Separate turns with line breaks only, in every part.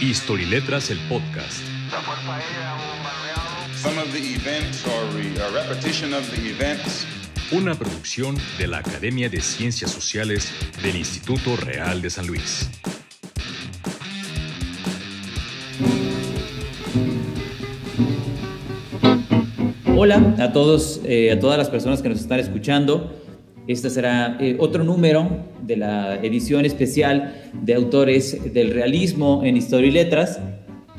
History Letras, el podcast.
Some of the events or re- a repetition of the events
Una producción de la Academia de Ciencias Sociales del Instituto Real de San Luis.
Hola a todos, eh, a todas las personas que nos están escuchando. Este será eh, otro número de la edición especial de autores del realismo en Historia y Letras.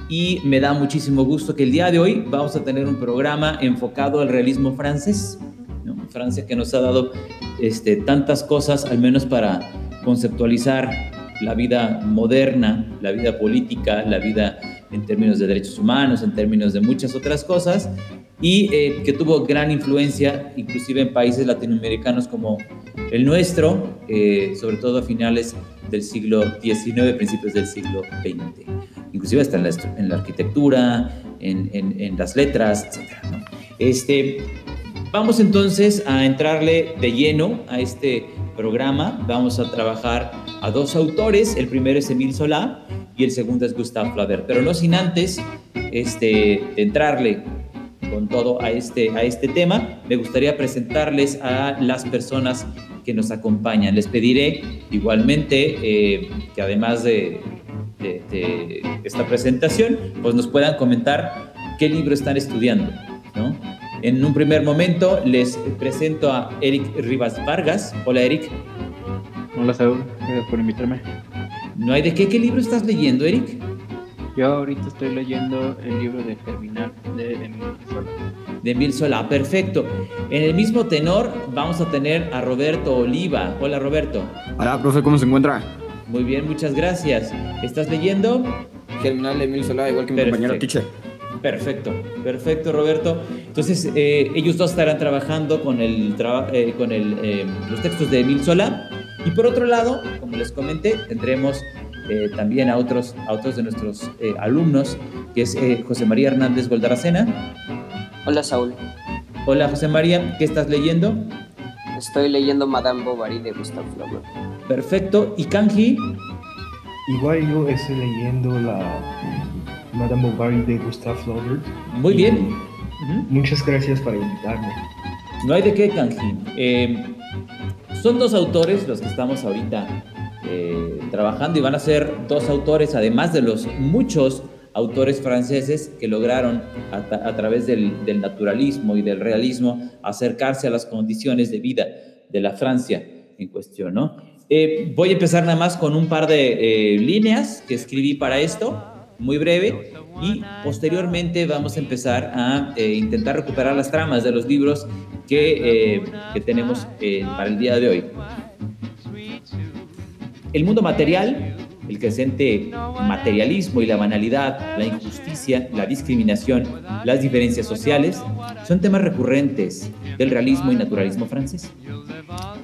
Y me da muchísimo gusto que el día de hoy vamos a tener un programa enfocado al realismo francés. Francia que nos ha dado este, tantas cosas, al menos para conceptualizar la vida moderna, la vida política, la vida en términos de derechos humanos, en términos de muchas otras cosas, y eh, que tuvo gran influencia inclusive en países latinoamericanos como el nuestro, eh, sobre todo a finales del siglo XIX, principios del siglo XX, inclusive hasta en la, en la arquitectura, en, en- en las letras, etc. ¿no? Este, vamos entonces a entrarle de lleno a este programa. Vamos a trabajar a dos autores. El primero es Emile Solá y el segundo es Gustave Flaubert. Pero no sin antes este, entrarle con todo a este, a este tema, me gustaría presentarles a las personas que nos acompañan. Les pediré igualmente eh, que además de, de- de esta presentación, pues nos puedan comentar qué libro están estudiando, ¿no? En un primer momento les presento a Eric Rivas Vargas. Hola Eric.
Hola Saúl, gracias por invitarme.
No hay de qué. ¿Qué libro estás leyendo, Eric?
Yo ahorita estoy leyendo el libro de Germinal de Emilio Zola.
De Emil Solá. Perfecto. En el mismo tenor vamos a tener a Roberto Oliva. Hola Roberto.
Hola, profe, ¿cómo se encuentra?
Muy bien, muchas gracias. ¿Estás leyendo?
Germinal Emil Solá, igual que mi
Perfecto.
compañero teacher.
Perfecto, perfecto Roberto. Entonces, eh, ellos dos estarán trabajando con, el traba- eh, con el, eh, los textos de Emil Solá. Y por otro lado, como les comenté, tendremos eh, también a otros, a otros de nuestros eh, alumnos, que es eh, José María Hernández Goldaracena.
Hola Saúl,
Hola José María, ¿qué estás leyendo?
estoy leyendo Madame Bovary de Gustave Flaubert.
Perfecto. ¿Y Kanji?
Igual yo estoy leyendo la Madame Bovary de Gustave Flaubert.
Muy bien.
Muchas gracias por invitarme.
No hay de qué, Kanji. Son dos autores los que estamos ahorita eh, trabajando y van a ser dos autores, además de los muchos autores franceses que lograron a, través del, del naturalismo y del realismo acercarse a las condiciones de vida de la Francia en cuestión, ¿no? Eh, voy a empezar nada más con un par de eh, líneas que escribí para esto, muy breve, y posteriormente vamos a empezar a eh, intentar recuperar las tramas de los libros que, eh, que tenemos eh, para el día de hoy. El mundo material, el creciente materialismo y la banalidad, la injusticia, la discriminación, las diferencias sociales, son temas recurrentes del realismo y naturalismo francés.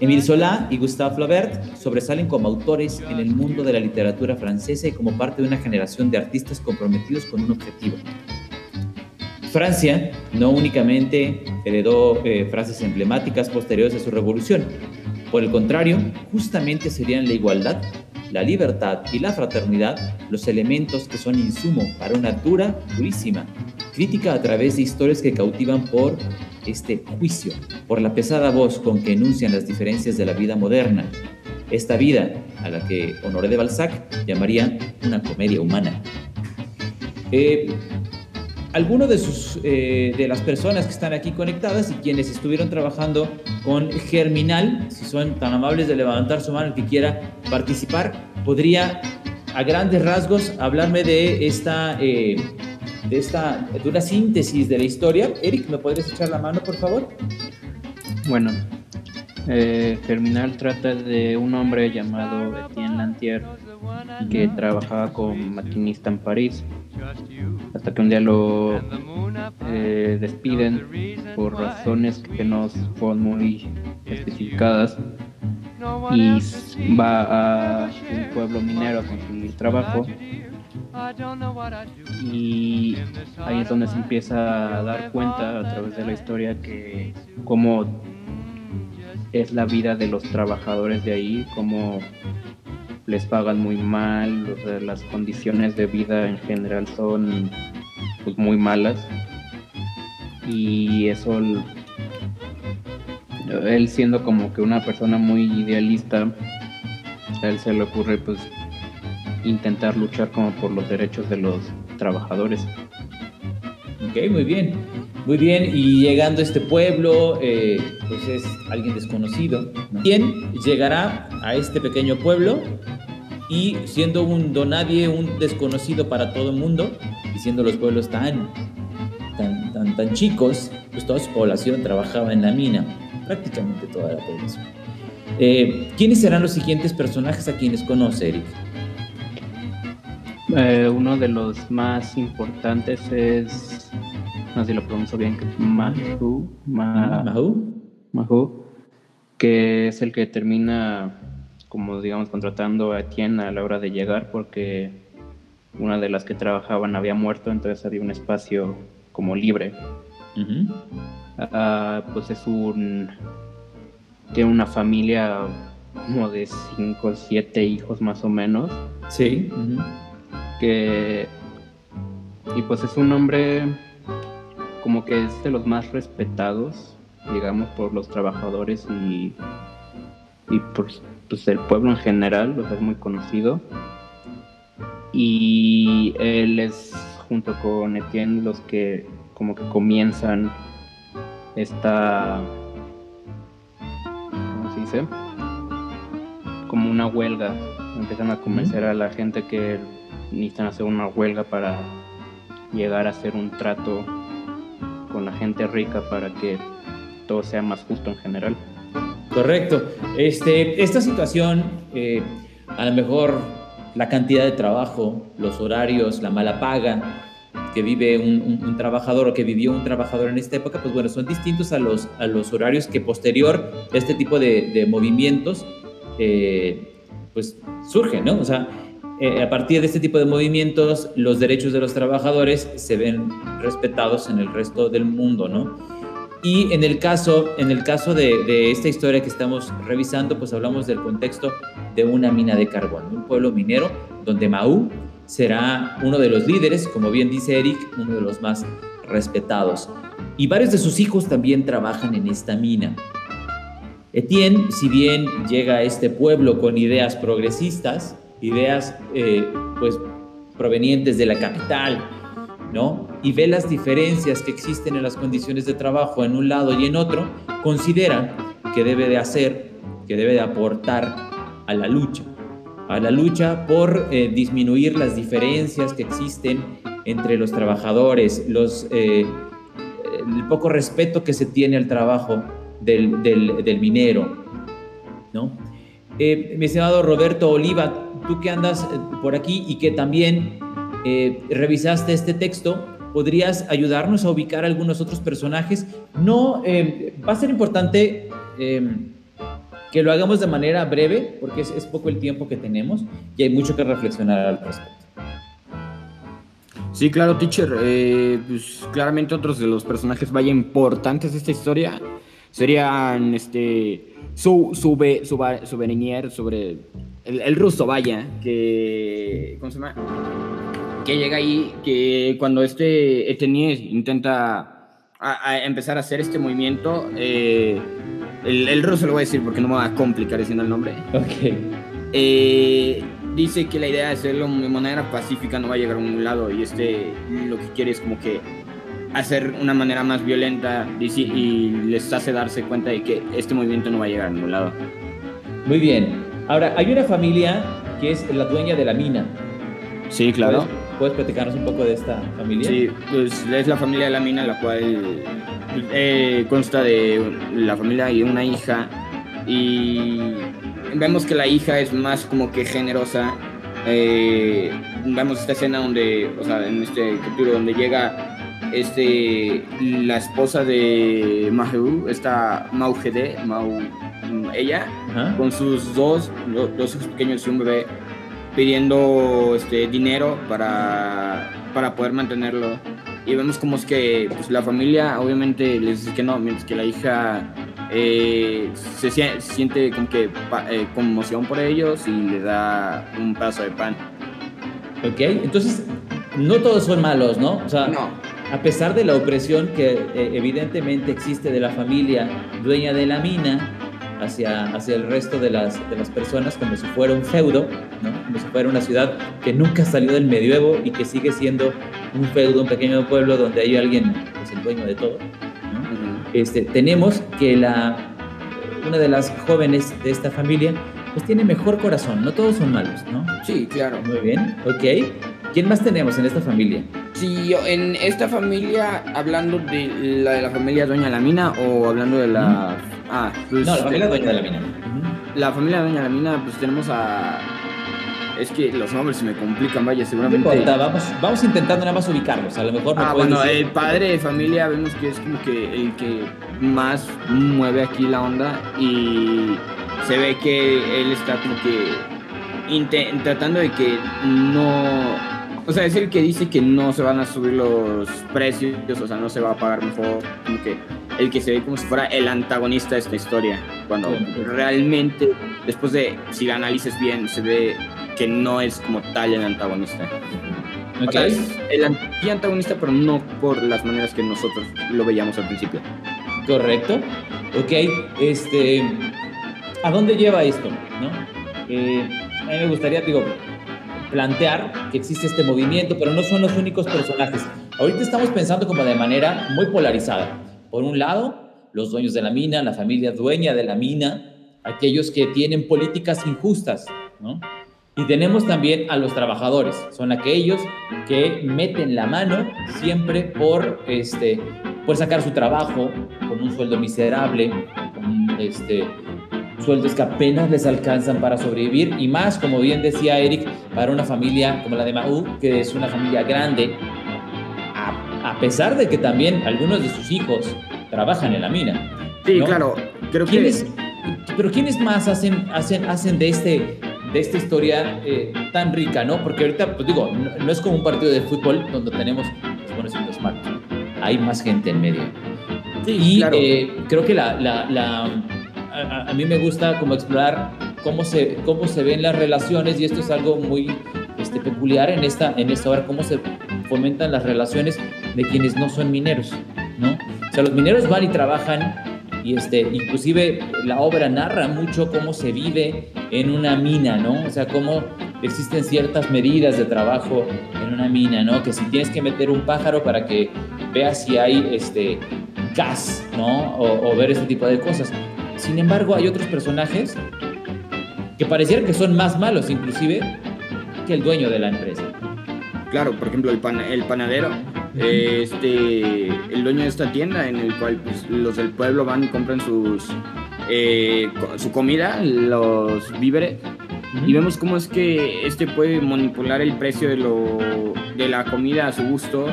Émile Zola y Gustave Flaubert sobresalen como autores en el mundo de la literatura francesa y como parte de una generación de artistas comprometidos con un objetivo. Francia no únicamente heredó eh, frases emblemáticas posteriores a su revolución, por el contrario, justamente serían la igualdad, la libertad y la fraternidad los elementos que son insumo para una dura, durísima crítica a través de historias que cautivan por este juicio, por la pesada voz con que enuncian las diferencias de la vida moderna. Esta vida a la que Honoré de Balzac llamaría una comedia humana. Eh, algunos de, sus, eh, de las personas que están aquí conectadas y quienes estuvieron trabajando con Germinal, si son tan amables de levantar su mano el que quiera participar, podría a grandes rasgos hablarme de esta, eh, de esta, de una síntesis de la historia. Eric, ¿me podrías echar la mano, por favor?
Bueno, eh, Germinal trata de un hombre llamado Etienne Lantier que trabajaba como maquinista en París hasta que un día lo eh, despiden por razones que no fueron muy especificadas y va a un pueblo minero a conseguir trabajo y ahí es donde se empieza a dar cuenta a través de la historia que cómo es la vida de los trabajadores de ahí, cómo les pagan muy mal, las condiciones de vida en general son pues, muy malas. Y eso, él siendo como que una persona muy idealista, a él se le ocurre pues intentar luchar como por los derechos de los trabajadores.
Ok, muy bien. Muy bien, y llegando a este pueblo, eh, pues es alguien desconocido. ¿Quién llegará a este pequeño pueblo y siendo un donadie, un desconocido para todo el mundo, y siendo los pueblos tan, tan, tan, tan chicos, pues toda su población trabajaba en la mina, prácticamente toda la población. Eh, ¿Quiénes serán los siguientes personajes a quienes conoce, Eric?
Eh, uno de los más importantes es no sé si lo pronuncio bien, que Mahu, Mahu, que es el que termina, como digamos, contratando a Etienne a la hora de llegar, porque una de las que trabajaban había muerto, entonces había un espacio como libre. Ah, pues es un. Tiene una familia como de 5 o 7 hijos más o menos.
Sí.
Que. Y pues es un hombre como que es de los más respetados, digamos, por los trabajadores y, y por pues, el pueblo en general, lo es muy conocido. Y él es, junto con Etienne, los que como que comienzan esta, ¿cómo se dice? Como una huelga. Empiezan a convencer a la gente que necesitan hacer una huelga para llegar a hacer un trato con la gente rica para que todo sea más justo en general.
Correcto. Este, esta situación, eh, a lo mejor la cantidad de trabajo, los horarios, la mala paga que vive un, trabajador o que vivió un trabajador en esta época, pues bueno, son distintos a los, a los horarios que posterior este tipo de, movimientos, eh, pues surgen, ¿no? O sea, eh, a partir de este tipo de movimientos, los derechos de los trabajadores se ven respetados en el resto del mundo, ¿no? Y en el caso, en el caso de, esta historia que estamos revisando, pues hablamos del contexto de una mina de carbón, un pueblo minero donde Maú será uno de los líderes, como bien dice Eric, uno de los más respetados. Y varios de sus hijos también trabajan en esta mina. Etienne, si bien llega a este pueblo con ideas progresistas, ideas eh, pues provenientes de la capital, ¿no? Y ve las diferencias que existen en las condiciones de trabajo en un lado y en otro, considera que debe de hacer, que debe de aportar a la lucha, a la lucha por eh, disminuir las diferencias que existen entre los trabajadores, los, eh, el poco respeto que se tiene al trabajo del, del, minero, ¿no? Mi estimado Roberto Oliva, tú que andas eh, por aquí y que también eh, revisaste este texto, ¿podrías ayudarnos a ubicar algunos otros personajes? No, eh, va a ser importante que lo hagamos de manera breve, porque es, poco el tiempo que tenemos y hay mucho que reflexionar al respecto.
Sí, claro, teacher. pues claramente otros de los personajes vaya importantes de esta historia serían este su su, su, su, sobre el, ruso, vaya, que, ¿cómo se llama? Que llega ahí, que cuando este Etenier intenta a, empezar a hacer este movimiento, eh, el, ruso lo voy a decir porque no me va a complicar diciendo el nombre.
Ok.
Eh, dice que la idea de hacerlo de manera pacífica no va a llegar a ningún lado y este lo que quiere es como que hacer una manera más violenta y, y les hace darse cuenta de que este movimiento no va a llegar a ningún lado.
Muy bien. Ahora, hay una familia que es la dueña de la mina.
Sí, claro.
¿Puedes, platicarnos un poco de esta familia?
Sí, pues es la familia de la mina, la cual eh, consta de la familia y una hija. Y vemos que la hija es más como que generosa. Eh, vemos esta escena donde, o sea, en este capítulo donde llega este, la esposa de Mahu, esta Maugede, Mau, ella, con sus dos, dos hijos pequeños y un bebé, pidiendo este, dinero para, para poder mantenerlo. Y vemos como es que pues, la familia obviamente les dice que no, mientras que la hija eh, se sie- siente como que eh, conmoción por ellos y le da un pedazo de pan.
¿Ok? Entonces, no todos son malos, ¿no? O sea,
No,
a pesar de la opresión que eh, evidentemente existe de la familia dueña de la mina hacia, hacia el resto de las, de las personas, como si fuera un feudo, ¿no? como si fuera una ciudad que nunca salió del medioevo y que sigue siendo un feudo, un pequeño pueblo donde hay alguien, pues el dueño de todo. ¿no? Este, tenemos que la, una de las jóvenes de esta familia pues tiene mejor corazón, no todos son malos, ¿no?
sí, claro.
Muy bien, ok. ¿Quién más tenemos en esta familia?
Yo- en esta familia, hablando de la de la familia Doña la Mina o hablando de la... Ah, pues,
No, la familia dueña de la mina. Ujú.
La familia Doña la Mina, pues tenemos a... Es que los nombres se me complican, vaya,
No
seguramente...
importa, vamos, vamos intentando nada más ubicarlos. A lo mejor me
Ah, bueno,
decir-
el padre de familia vemos que es como que el que más mueve aquí la onda y se ve que él está como que tratando de que no... O sea, es el que dice que no se van a subir los precios, o sea, no se va a pagar mejor, como que el que se ve como si fuera el antagonista de esta historia, cuando realmente, después de, si la analices bien, se ve que no es como tal el antagonista. O
Ok,
sea, es el antagonista, pero no por las maneras que nosotros lo veíamos al principio.
correcto. Ok, este, ¿a dónde lleva esto? ¿no? Eh, a mí me gustaría, digo, plantear que existe este movimiento, pero no son los únicos personajes. Ahorita estamos pensando como de manera muy polarizada. Por un lado, los dueños de la mina, la familia dueña de la mina, aquellos que tienen políticas injustas, ¿no? Y tenemos también a los trabajadores, son aquellos que meten la mano siempre por, este, por sacar su trabajo con un sueldo miserable, con este, sueldos que apenas les alcanzan para sobrevivir y más, como bien decía Eric, para una familia como la de Maú, que es una familia grande, a, a pesar de que también algunos de sus hijos trabajan en la mina.
Sí,
¿no?
claro, creo que...
¿Quiénes, pero quiénes más hacen, hacen, hacen de, este, de esta historia eh, tan rica, no? Porque ahorita, pues digo, no, no es como un partido de fútbol donde tenemos los buenos y los malos. Hay más gente en medio.
Sí,
Y
claro.
eh, creo que la, la- la- a, mí me gusta como explorar cómo se, cómo se ven las relaciones y esto es algo muy este, peculiar en esta, en esta obra, cómo se fomentan las relaciones de quienes no son mineros, ¿no? O sea, los mineros van y trabajan y este, inclusive la obra narra mucho cómo se vive en una mina, ¿no? O sea, cómo existen ciertas medidas de trabajo en una mina, ¿no? Que si tienes que meter un pájaro para que veas si hay este, gas, ¿no? O, o ver este tipo de cosas. Sin embargo, hay otros personajes que parecieran que son más malos, inclusive, que el dueño de la empresa.
Claro, por ejemplo, el, pan- el panadero, este, el dueño de esta tienda en el cual pues, los del pueblo van y compran sus, eh, su comida, los víveres, y vemos cómo es que este puede manipular el precio de, lo, de la comida a su gusto.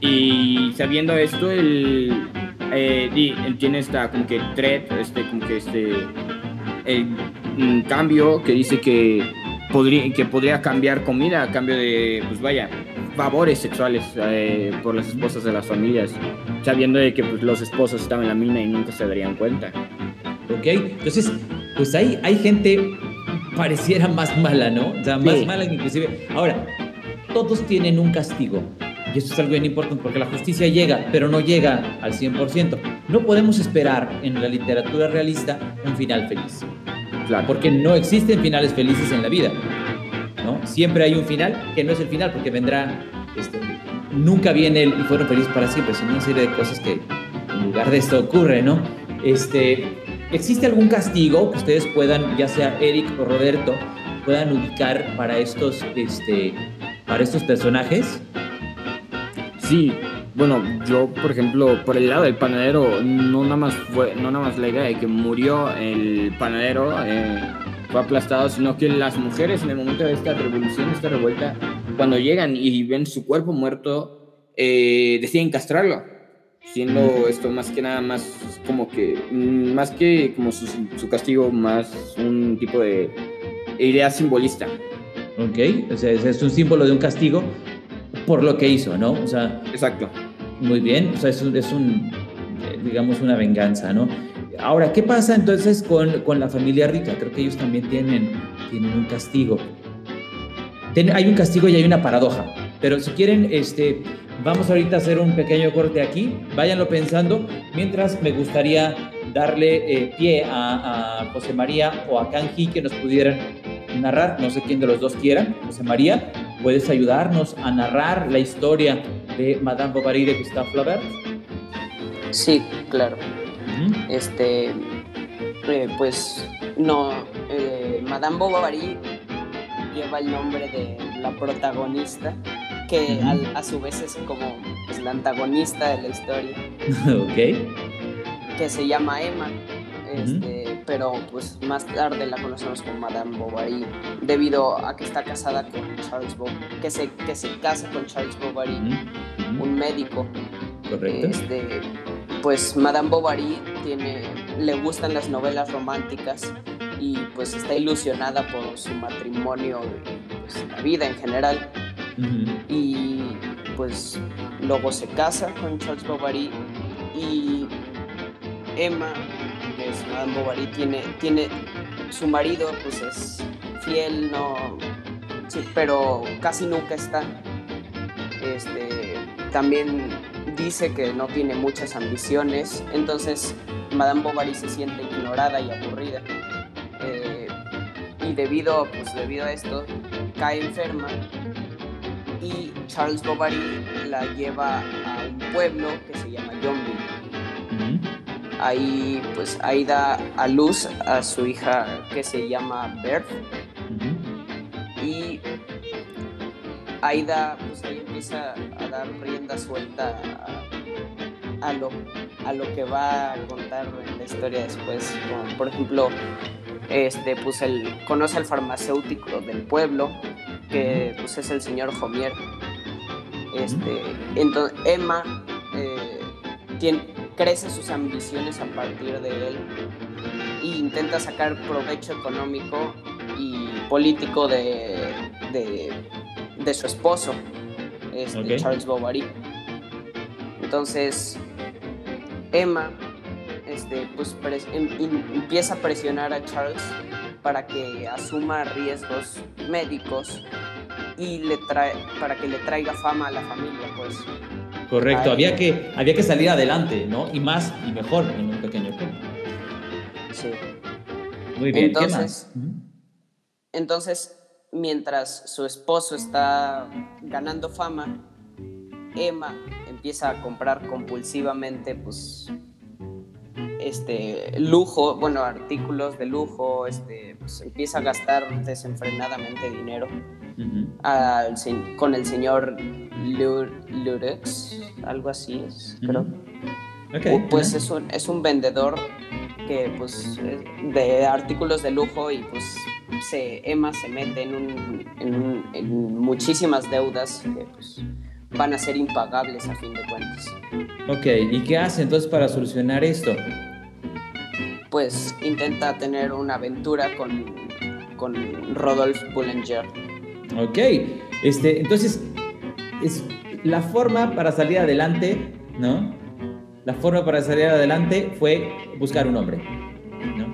Y sabiendo esto, él, eh, di- él tiene esta como que threat, este, como que este el, mm, cambio que dice que podría, que podría cambiar comida a cambio de, pues vaya, favores sexuales eh, por las esposas de las familias, sabiendo de que pues, los esposos estaban en la mina y nunca se darían cuenta.
¿Ok? Entonces, pues hay, hay gente pareciera más mala, ¿no? O sea, más
Sí.
mala que inclusive. Ahora, todos tienen un castigo. Y eso es algo bien importante porque la justicia llega, pero no llega al 100%. No podemos esperar en la literatura realista un final feliz.
Claro.
Porque no existen finales felices en la vida. ¿no? Siempre hay un final que no es el final porque vendrá, este, nunca viene el y fueron felices para siempre, sino una serie de cosas que en lugar de esto ocurre, ¿no? Este, ¿Existe algún castigo que ustedes puedan, ya sea Eric o Roberto, puedan ubicar para estos, este, para estos personajes?
Sí, bueno, yo por ejemplo, por el lado del panadero, no nada más fue, no nada más la idea de que murió el panadero, eh, fue aplastado, sino que las mujeres en el momento de esta revolución, esta revuelta, cuando llegan y ven su cuerpo muerto, eh, deciden castrarlo, siendo esto más que nada más como que, mm, más que como su, su castigo, más un tipo de idea simbolista.
¿Ok? O sea, es un símbolo de un castigo por lo que hizo, ¿no? O sea,
Exacto.
Muy bien, o sea, es un, es un, eh, digamos, una venganza, ¿no? ahora, ¿qué pasa entonces con, con, la familia rica? Creo que ellos también tienen, tienen un castigo. hay un castigo y hay una paradoja. Pero si quieren, este, vamos ahorita a hacer un pequeño corte aquí. Váyanlo pensando. Mientras me gustaría darle eh, pie a, a, José María o a Kanji que nos pudieran narrar. No sé quién de los dos quiera. José María, ¿puedes ayudarnos a narrar la historia de Madame Bovary de Gustave Flaubert?
Sí, claro. Este, eh, pues no, eh, Madame Bovary lleva el nombre de la protagonista, que a su vez es como pues, la antagonista de la historia.
ok.
Que se llama Emma. Este, pero pues más tarde la conocemos como Madame Bovary debido a que está casada con Charles Bovary, que se, que se casa con Charles Bovary, un médico.
Correcto.
Este, pues Madame Bovary tiene, le gustan las novelas románticas y pues está ilusionada por su matrimonio y pues, la vida en general. Y pues luego se casa con Charles Bovary y Emma, es Madame Bovary, tiene, tiene su marido, pues es fiel, no, pero casi nunca está. Este, también dice que no tiene muchas ambiciones, entonces Madame Bovary se siente ignorada y aburrida. Eh, y debido, pues, debido a esto, cae enferma y Charles Bovary la lleva a un pueblo que se llama Yonville. Ahí, pues, ahí da a luz a su hija que se llama Bert. Y ahí da, pues ahí empieza a dar rienda suelta a, lo, a lo que va a contar en la historia después. Como, por ejemplo, este, pues el, conoce al farmacéutico del pueblo, que pues, es el señor Homier. Este, entonces, Emma eh, tiene, crece sus ambiciones a partir de él e intenta sacar provecho económico y político de, de de su esposo, este, Charles Bovary. Entonces, Emma este, pues, em, empieza a presionar a Charles para que asuma riesgos médicos y le trae, para que le traiga fama a la familia, pues.
Correcto, había que, había que salir adelante, ¿no? Y más y mejor en un pequeño pueblo.
Sí.
Muy bien,
entonces, Entonces, mientras su esposo está ganando fama, Emma empieza a comprar compulsivamente, pues, este, lujo, bueno, artículos de lujo, este, pues, empieza a gastar desenfrenadamente dinero con el señor Lurex, algo así es, creo. Pues es un, es un vendedor que, pues, de artículos de lujo y, pues, se, Emma se mete en, muchísimas deudas que pues, van a ser impagables a fin de cuentas.
Ok, ¿y qué hace entonces para solucionar esto?
Pues intenta tener una aventura con, con Rodolphe Boulanger.
Ok, este, entonces es la forma para salir adelante, ¿no? La forma para salir adelante fue buscar un hombre, ¿no?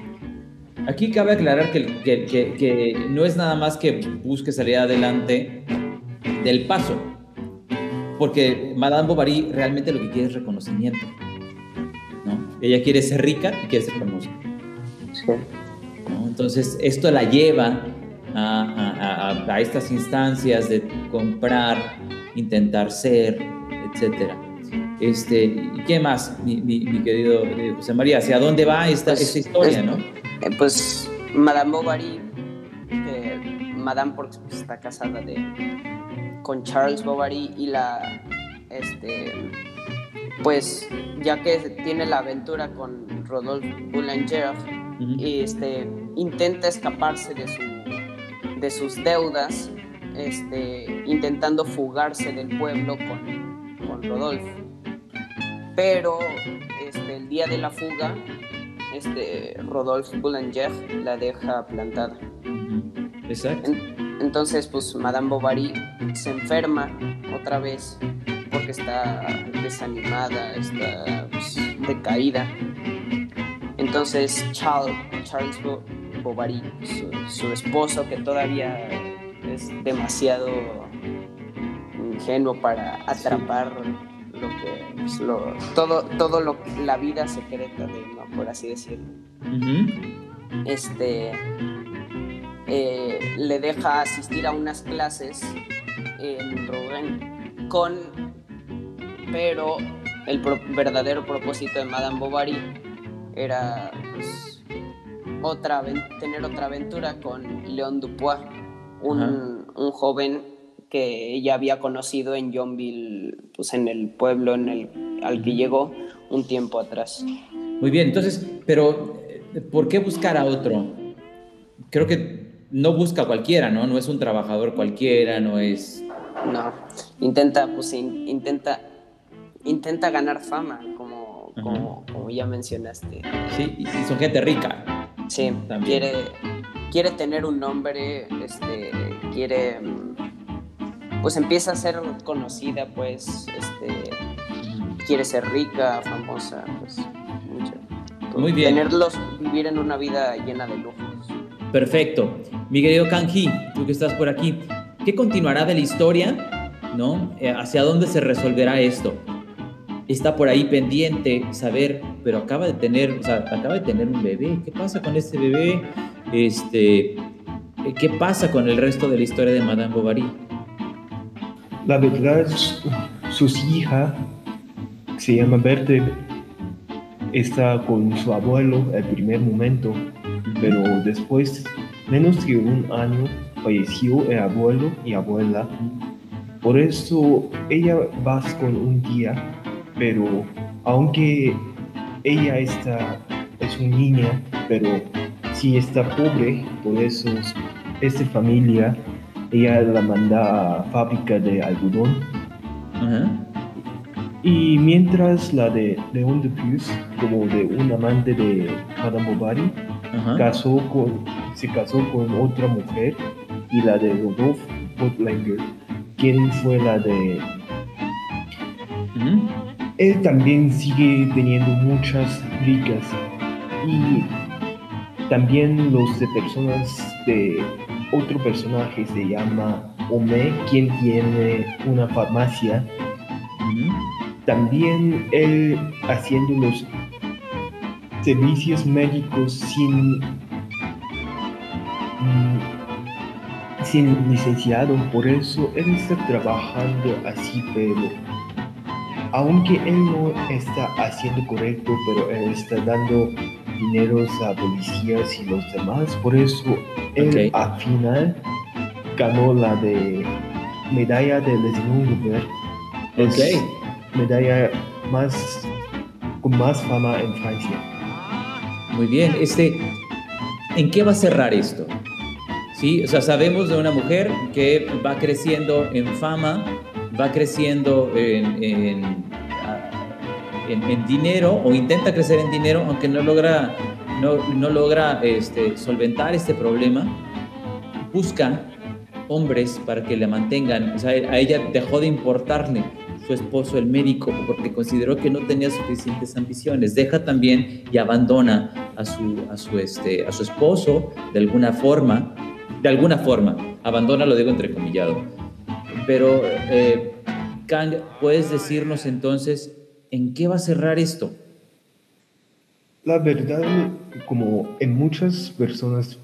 Aquí cabe aclarar que, no es nada más que busque salir adelante del paso, porque Madame Bovary realmente lo que quiere es reconocimiento. ¿no? Ella quiere ser rica y quiere ser famosa. Entonces, esto la lleva a, estas instancias de comprar, intentar ser, etc. Este, ¿Y qué más, mi, querido eh, José María? ¿Hacia dónde va esta, pues, esta historia? ¿no?
Eh, pues Madame Bovary, Madame porque pues, está casada de, con Charles Bovary y la, este, pues ya que tiene la aventura con Rodolphe Boulanger, y este, intenta escaparse de, su, de sus deudas, este, intentando fugarse del pueblo con, con Rodolphe. Pero este, el día de la fuga este, Rodolphe Boulanger la deja plantada.
Exacto.
entonces, pues Madame Bovary se enferma otra vez porque está desanimada, está pues, decaída. Entonces Charles, Charles Bovary, su, esposo, que todavía es demasiado ingenuo para atrapar lo que pues, todo todo lo la vida secreta de por así decirlo. Este eh, le deja asistir a unas clases en Rouen con pero el verdadero propósito de Madame Bovary era pues, otra, tener otra aventura con León Dupois, un, un, joven que ella había conocido en Yonville, pues en el pueblo en el, al que llegó un tiempo atrás.
Muy bien, entonces, pero ¿por qué buscar a otro? Creo que no busca cualquiera, ¿no? No es un trabajador cualquiera, no es...
No, intenta, pues intenta intenta ganar fama, como, como, ya mencionaste.
Sí, y son gente rica.
Sí, quiere, quiere tener un nombre, este, quiere, pues empieza a ser conocida, pues, este, quiere ser rica, famosa, pues, mucho.
Muy bien.
Tenerlos, vivir en una vida llena de lujos.
Perfecto. Mi querido Kanji, tú que estás por aquí, ¿qué continuará de la historia? ¿No? Eh, ¿Hacia dónde se resolverá esto? Está por ahí pendiente saber, pero acaba de tener, o sea, acaba de tener un bebé, ¿qué pasa con este bebé? Este, ¿qué pasa con el resto de la historia de Madame Bovary?
La verdad, su hija se llama Berthe, está con su abuelo el primer momento, pero después, menos de un año, falleció el abuelo y abuela. Por eso ella va con un día pero aunque ella está, es una niña, pero sí está pobre, por eso esta familia, ella la manda a fábrica de algodón. Y mientras la de León de Pius, como de un amante de Madame Bovary, casó con, se casó con otra mujer, y la de Rodolphe Bottlanger, quien fue la de él también sigue teniendo muchas ricas y también los de personas de otro personaje se llama Ome, quien tiene una farmacia. También él haciendo los servicios médicos sin mm, sin licenciado, por eso él está trabajando así, pero aunque él no está haciendo correcto, pero él está dando dinero a policías y los demás, por eso él al final ganó la de medalla de Legion
Ok.
Medalla más con más fama en Francia.
Muy bien, este, ¿en qué va a cerrar esto? Sí, o sea, sabemos de una mujer que va creciendo en fama, va creciendo en, en, dinero o intenta crecer en dinero, aunque no logra, no, no logra este, solventar este problema, busca hombres para que le mantengan. O sea, a ella dejó de importarle su esposo, el médico, porque consideró que no tenía suficientes ambiciones. Deja también y abandona a su, a su, este, a su esposo de alguna forma, de alguna forma, abandona, lo digo entrecomillado pero, eh, Kang, ¿puedes decirnos entonces en qué va a cerrar esto?
La verdad, como en muchas personas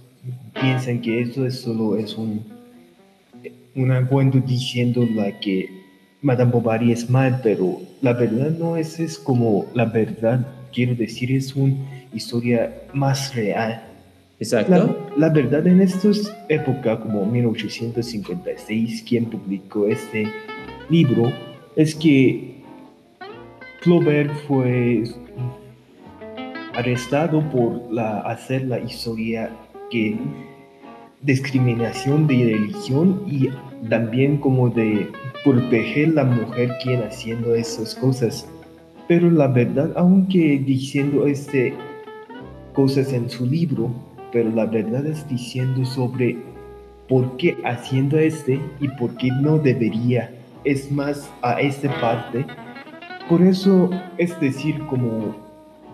piensan que esto es solo es un una cuento diciendo la que Madame Bovary es mal, pero la verdad no es, es como la verdad, quiero decir, es una historia más real
Exacto.
La, verdad, en estas épocas, como 1856, quien publicó este libro, es que Flaubert fue arrestado por la, hacer la historia que discriminación de religión y también como de proteger la mujer quien haciendo esas cosas. Pero la verdad, aunque diciendo este cosas en su libro, pero la verdad es diciendo sobre por qué haciendo este y por qué no debería. Es más a esta parte. Por eso es decir como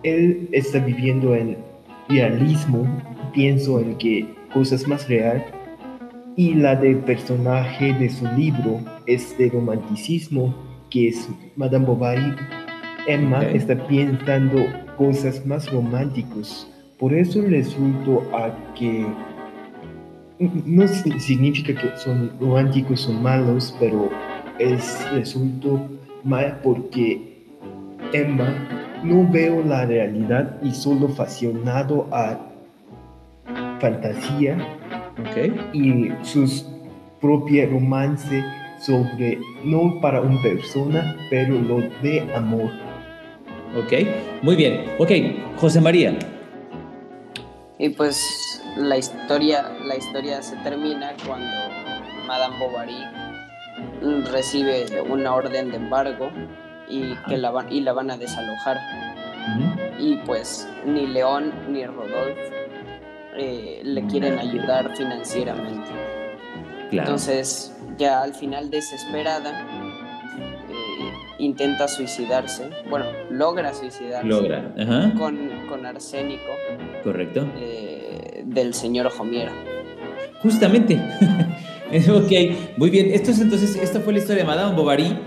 él está viviendo en realismo, pienso en que cosas más real, y la del personaje de su libro es de romanticismo, que es Madame Bovary. Emma está pensando cosas más románticas, por eso resulto a que no significa que son románticos o malos, pero es resultó mal porque Emma no veo la realidad y solo fascinado a fantasía y sus propios romance sobre no para una persona pero lo de amor.
Ok muy bien. Ok José María
y pues la historia la historia se termina cuando Madame Bovary recibe una orden de embargo y que la van, y la van a desalojar. Y pues ni León ni Rodolfo eh, le quieren ayudar financieramente. Entonces, ya al final desesperada, intenta suicidarse. Bueno, logra suicidarse.
Logra,
Con, con, arsénico.
Correcto.
Eh, del señor Homiero.
Justamente. ok, muy bien. Esto es entonces, esta fue la historia de Madame Bovary.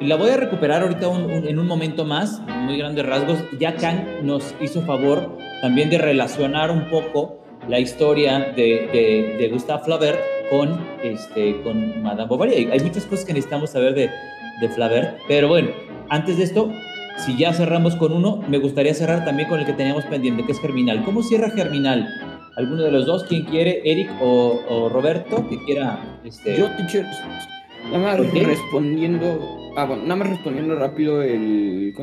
La voy a recuperar ahorita en un momento más, muy grandes rasgos. Ya Kang nos hizo favor también de relacionar un poco la historia de, de, Gustave Flaubert con, este, con Madame Bovary. Hay, muchas cosas que necesitamos saber de, de Flaubert, pero bueno, antes de esto, si ya cerramos con uno, me gustaría cerrar también con el que teníamos pendiente, que es Germinal. ¿Cómo cierra Germinal? ¿Alguno de los dos? ¿Quién quiere? ¿Eric o, Roberto? Que quiera. Este...
Yo, teacher. Nada más respondiendo. Ah, bueno, nada más respondiendo rápido el,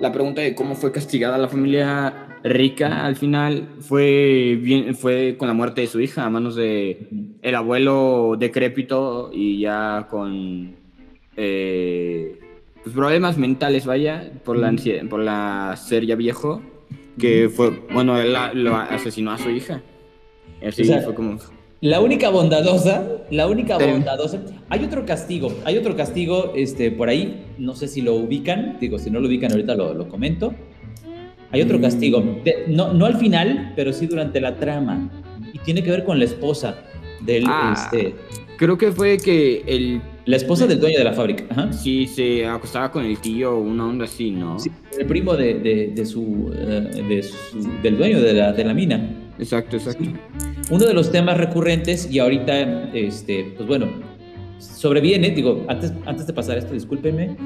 la pregunta de cómo fue castigada la familia rica al final fue bien fue con la muerte de su hija a manos de el abuelo decrépito y ya con eh, pues problemas mentales vaya por la ansiedad, por la ser ya viejo que fue, bueno, él lo asesinó a su hija. Así fue como...
La única bondadosa, la única bondadosa. Hay otro castigo, hay otro castigo este, por ahí, no sé si lo ubican, digo, si no lo ubican ahorita lo, lo comento. Hay otro castigo, mm. no, no al final, pero sí durante la trama. Y tiene que ver con la esposa del... Ah, este,
creo que fue que el
la esposa del dueño de la fábrica.
Sí, se acostaba con el tío, una onda así, ¿no? Sí,
el primo de, de, su, eh, del dueño de la, de la mina.
Exacto, exacto.
Uno de los temas recurrentes, y ahorita, este, pues bueno, sobreviene, digo, antes, antes de pasar esto, discúlpenme,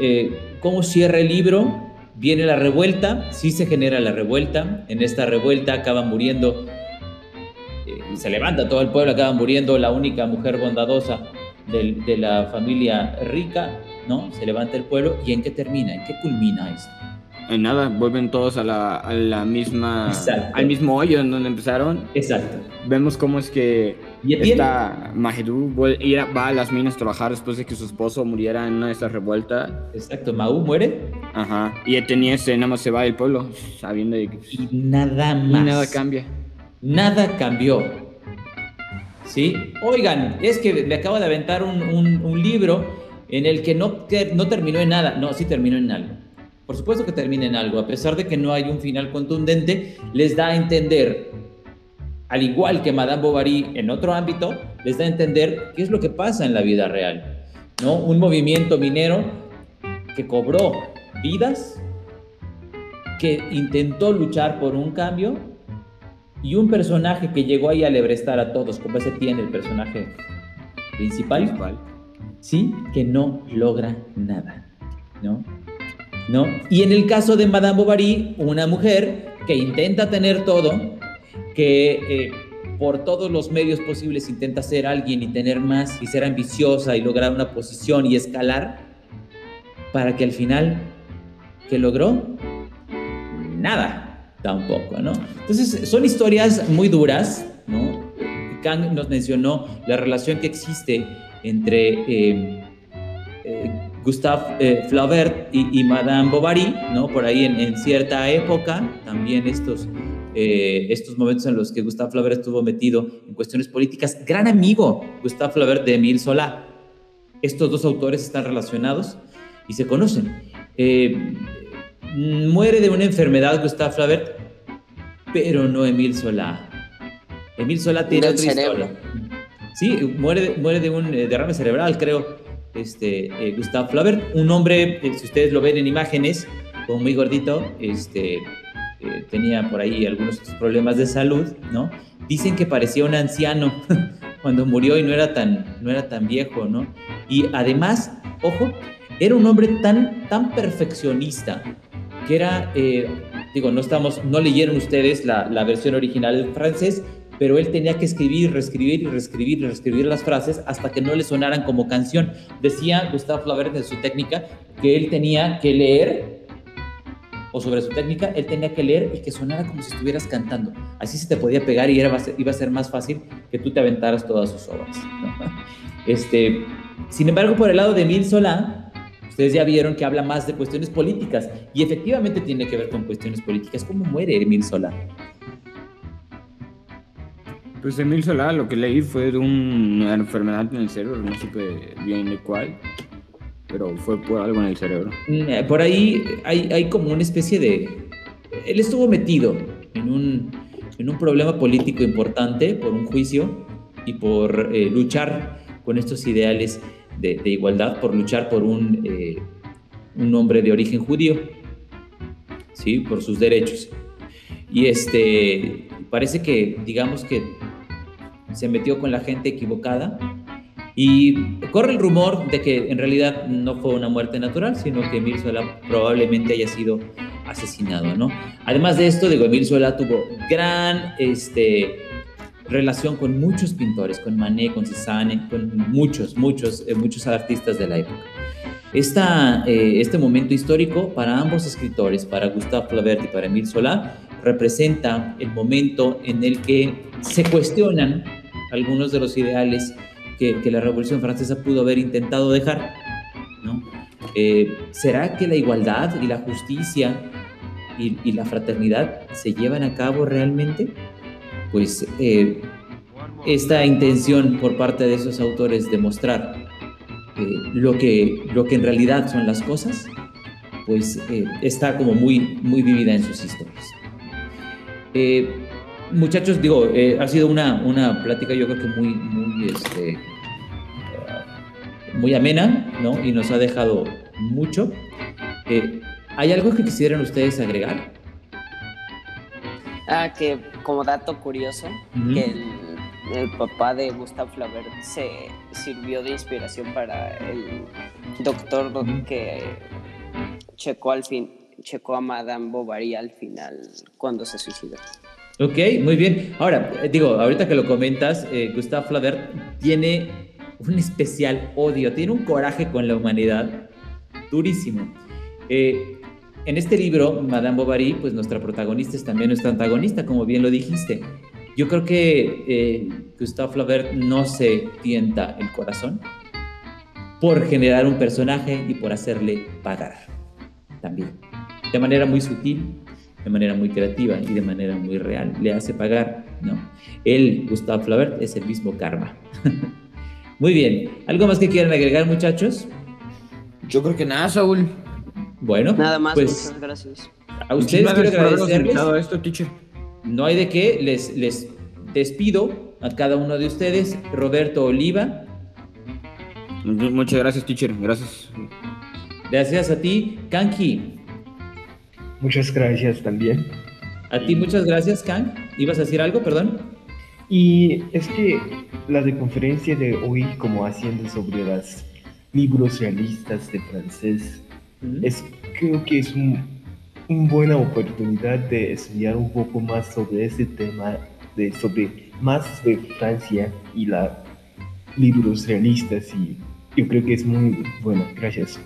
eh, ¿cómo cierra el libro? Viene la revuelta, sí se genera la revuelta, en esta revuelta acaba muriendo, eh, se levanta todo el pueblo, acaba muriendo la única mujer bondadosa de, la familia rica, ¿no? Se levanta el pueblo y ¿en qué termina? ¿En qué culmina esto?
En nada, vuelven todos a la, a la misma, al mismo hoyo en donde empezaron.
Exacto.
Vemos cómo es que esta Mahedú va a las minas a trabajar después de que su esposo muriera en una de esas revueltas.
Exacto, Maú muere.
Ajá, y ese nada más se va del pueblo, sabiendo que...
Y nada más.
Y nada cambia.
Nada cambió. ¿Sí? Oigan, es que me acabo de aventar un, libro en el que no, no terminó en nada. No, sí terminó en algo. Por supuesto que termina en algo, a pesar de que no hay un final contundente, les da a entender, al igual que Madame Bovary en otro ámbito, les da a entender qué es lo que pasa en la vida real. ¿no? Un movimiento minero que cobró vidas, que intentó luchar por un cambio y un personaje que llegó ahí a lebrestar a todos, como ese tiene el personaje principal, sí, que no logra nada, ¿no? ¿No? Y en el caso de Madame Bovary, una mujer que intenta tener todo, que eh, por todos los medios posibles intenta ser alguien y tener más y ser ambiciosa y lograr una posición y escalar, para que al final, ¿qué logró? Nada tampoco, ¿no? Entonces, son historias muy duras, ¿no? Kang nos mencionó la relación que existe entre eh, eh, Gustave eh, Flaubert y, Madame Bovary, ¿no? Por ahí en, cierta época, también estos, estos momentos en los que Gustave Flaubert estuvo metido en cuestiones políticas. Gran amigo Gustave Flaubert de Emile Solá. Estos dos autores están relacionados y se conocen Mm, muere de una enfermedad Gustave Flaubert, pero no Emil Solá. Emil Solá tiene otra historia. Sí, muere, muere de un eh, derrame cerebral, creo. Este, eh, Gustave Flaubert, un hombre, eh, si ustedes lo ven en imágenes, como muy gordito, este, tenía por ahí algunos problemas de salud, ¿no? Dicen que parecía un anciano cuando murió y no era tan, no era tan viejo, ¿no? Y además, ojo, era un hombre tan, tan perfeccionista que era, eh, digo, no estamos, no leyeron ustedes la, versión original en francés, pero él tenía que escribir, reescribir y reescribir y reescribir las frases hasta que no le sonaran como canción. Decía Gustave Flaubert en su técnica que él tenía que leer, o sobre su técnica, él tenía que leer y que sonara como si estuvieras cantando. Así se te podía pegar y era, iba a ser más fácil que tú te aventaras todas sus obras. Este, sin embargo, por el lado de Mil Solá, Ustedes ya vieron que habla más de cuestiones políticas y efectivamente tiene que ver con cuestiones políticas. ¿Cómo muere Emil Solá?
Pues Emil Solá lo que leí fue de una enfermedad en el cerebro, no supe bien de cuál, pero fue por algo en el cerebro.
Mm, eh, por ahí hay, hay como una especie de... Él estuvo metido en un, en un problema político importante por un juicio y por eh, luchar con estos ideales de, igualdad por luchar por un, eh, un hombre de origen judío, ¿sí? por sus derechos. Y este, parece que, digamos que se metió con la gente equivocada y corre el rumor de que en realidad no fue una muerte natural, sino que Emil Zola probablemente haya sido asesinado, ¿no? Además de esto, digo, Emil Zola tuvo gran este, relación con muchos pintores, con Manet, con Cézanne, con muchos, muchos, eh, muchos artistas de la época. Esta, eh, este momento histórico para ambos escritores, para Gustave Flaubert y para Émile Zola, representa el momento en el que se cuestionan algunos de los ideales que, la Revolución Francesa pudo haber intentado dejar. ¿no? Eh, ¿Será que la igualdad y la justicia y, y la fraternidad se llevan a cabo realmente? Pues eh, esta intención por parte de esos autores de mostrar eh, lo, que, lo que en realidad son las cosas, pues eh, está como muy, muy vivida en sus historias. muchachos, digo, ha sido una, una plática yo creo que muy, muy, este, muy amena, ¿no? Y nos ha dejado mucho. ¿Hay algo que quisieran ustedes agregar?
Ah, que como dato curioso, que el, papá de Gustave Flaubert se sirvió de inspiración para el doctor que checó al fin, checó a Madame Bovary al final cuando se suicidó.
Ok, muy bien. Ahora, eh, digo, ahorita que lo comentas, eh, Gustave Flaubert tiene un especial odio, tiene un coraje con la humanidad durísimo. Eh, en este libro, Madame Bovary, pues nuestra protagonista es también nuestra antagonista, como bien lo dijiste. Yo creo que eh, Gustave Flaubert no se tienta el corazón por generar un personaje y por hacerle pagar también. De manera muy sutil, de manera muy creativa y de manera muy real. Le hace pagar, ¿no? Él, Gustave Flaubert, es el mismo karma. muy bien. ¿Algo más que quieran agregar, muchachos?
Yo creo que nada, Saúl.
Bueno,
nada más, pues, muchas gracias.
A ustedes quiero agradecerles. Esto, no hay de qué, les, les despido a cada uno de ustedes. Roberto Oliva.
Muchas gracias, teacher. Gracias.
Gracias a ti, Kanki.
Muchas gracias también.
A ti, muchas gracias, Kan. ¿Ibas a decir algo, perdón?
Y es que la de conferencia de hoy, como haciendo sobre los libros realistas de francés, es, creo que es una un buena oportunidad de estudiar un poco más sobre ese tema, de, sobre más de Francia y los libros realistas y yo creo que es muy bueno. Gracias.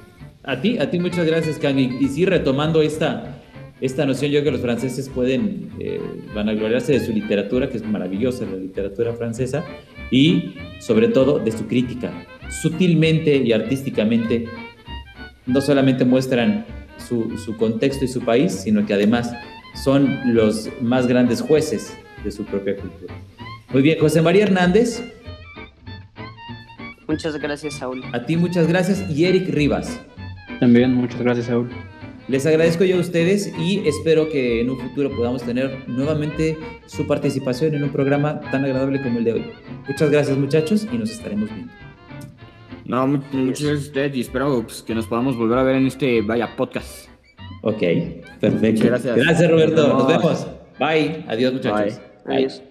A ti, a ti muchas gracias, Kang. Y, sí, retomando esta, esta noción, yo creo que los franceses pueden eh, vanagloriarse de su literatura, que es maravillosa, la literatura francesa, y sobre todo de su crítica. Sutilmente y artísticamente no solamente muestran su, contexto y su país, sino que además son los más grandes jueces de su propia cultura. Muy bien, José María Hernández.
Muchas gracias, Saúl.
A ti muchas gracias. Y Eric Rivas.
También muchas gracias, Saúl.
Les agradezco yo a ustedes y espero que en un futuro podamos tener nuevamente su participación en un programa tan agradable como el de hoy. Muchas gracias muchachos y nos estaremos viendo.
No, muchas gracias a ustedes y espero pues, que nos podamos volver a ver en este Vaya Podcast.
Ok, perfecto.
Gracias.
Gracias Roberto. Nos vemos. Bye. Adiós muchachos.
Bye.
Adiós.